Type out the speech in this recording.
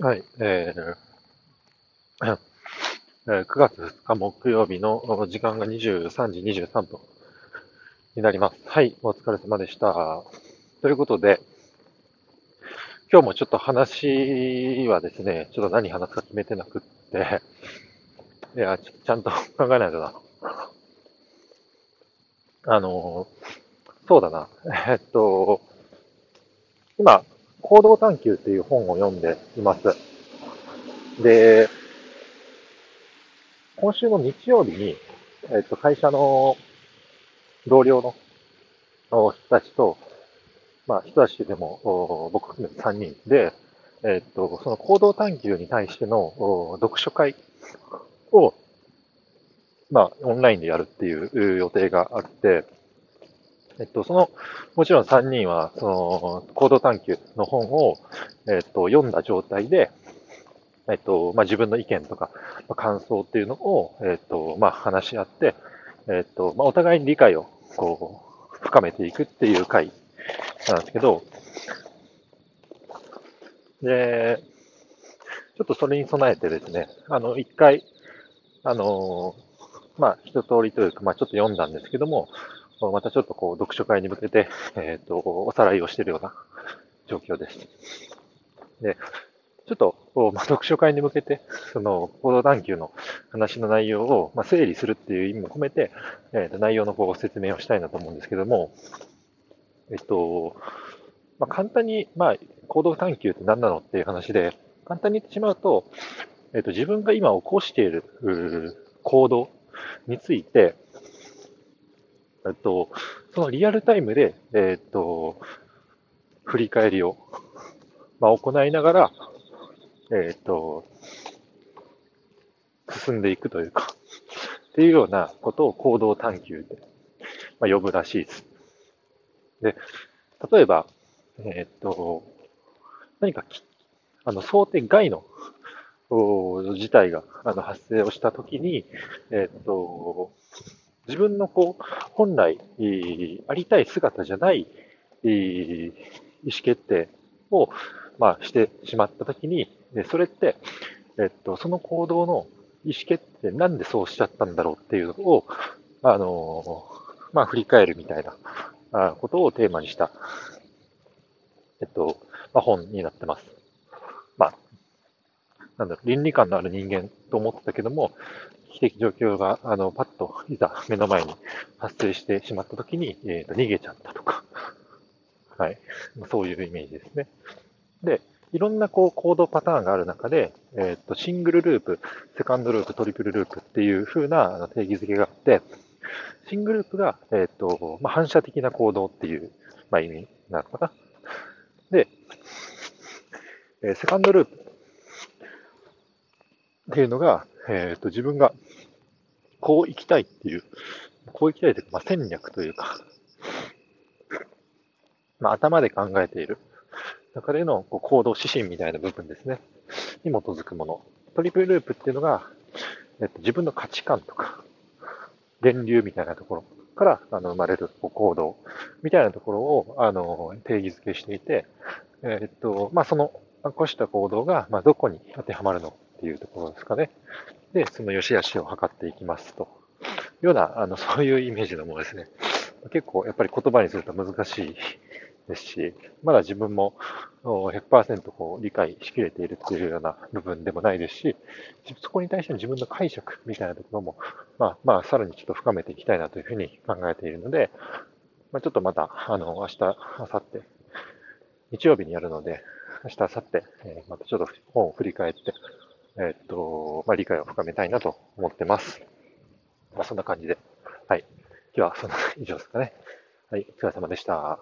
はい、えー、9月2日木曜日の時間が23時23分になります。はい、お疲れ様でした。ということで、今日もちょっと話はですね、ちょっと何話すか決めてなくって、いや、ちゃんと 考えないとな。あの、そうだな。えっと、今、行動探求っていう本を読んでいます。で、今週の日曜日に、えっと、会社の同僚の人たちと、まあ、人たちでも、僕含めて3人で、えっと、その行動探求に対しての読書会を、まあ、オンラインでやるっていう予定があって、えっと、その、もちろん3人は、その、行動探求の本を、えっと、読んだ状態で、えっと、まあ、自分の意見とか、まあ、感想っていうのを、えっと、まあ、話し合って、えっと、まあ、お互いに理解を、こう、深めていくっていう回なんですけど、で、ちょっとそれに備えてですね、あの、一回、あの、まあ、一通りというか、まあ、ちょっと読んだんですけども、またちょっとこう、読書会に向けて、えっ、ー、と、おさらいをしているような 状況です。で、ちょっと、まあ、読書会に向けて、その、行動探求の話の内容を、まあ、整理するっていう意味も込めて、えっ、ー、と、内容のこう、説明をしたいなと思うんですけども、えっと、まあ、簡単に、まあ、行動探求って何なのっていう話で、簡単に言ってしまうと、えっと、自分が今起こしている行動について、えっと、そのリアルタイムで、えっと、振り返りを、まあ、行いながら、えっと、進んでいくというか、っていうようなことを行動探求で、まあ、呼ぶらしいです。で、例えば、えっと、何かきあの、想定外の事態があの発生をしたときに、えっと、自分のこう、本来、ありたい姿じゃない意思決定を、まあ、してしまったときに、それって、えっと、その行動の意思決定、なんでそうしちゃったんだろうっていうのを、あの、まあ、振り返るみたいなことをテーマにした、えっと、まあ、本になってます。まあ、なんだろ、倫理観のある人間と思ってたけども、危機的状況が、あの、パッと、いざ目の前に発生してしまった時に、えっ、ー、と、逃げちゃったとか、はい。そういうイメージですね。で、いろんなこう行動パターンがある中で、えっ、ー、と、シングルループ、セカンドループ、トリプルループっていう風な定義づけがあって、シングループが、えっ、ー、と、まあ、反射的な行動っていう、まあ、意味なのかな。で、えセカンドループっていうのが、えっ、ー、と、自分がこう行きたいっていう、こう行きたいというか、まあ、戦略というか、まあ、頭で考えている中でのこう行動指針みたいな部分ですね、に基づくもの。トリプルループっていうのが、えっと、自分の価値観とか、源流みたいなところからあの生まれる行動みたいなところをあの定義づけしていて、えっと、まあ、その起こした行動が、まあ、どこに当てはまるのっていうところですかね。で、その良し悪しを測っていきますと。いうような、あの、そういうイメージのものですね。結構、やっぱり言葉にすると難しいですし、まだ自分も100%こう理解しきれているっていうような部分でもないですし、そこに対しての自分の解釈みたいなところも、まあ、まあ、さらにちょっと深めていきたいなというふうに考えているので、まあ、ちょっとまた、あの、明日、明後日、日曜日にやるので、明日、明後日、またちょっと本を振り返って、えっと、まあ、理解を深めたいなと思ってます。まあ、そんな感じで。はい。今日はそんな以上ですかね。はい。お疲れ様でした。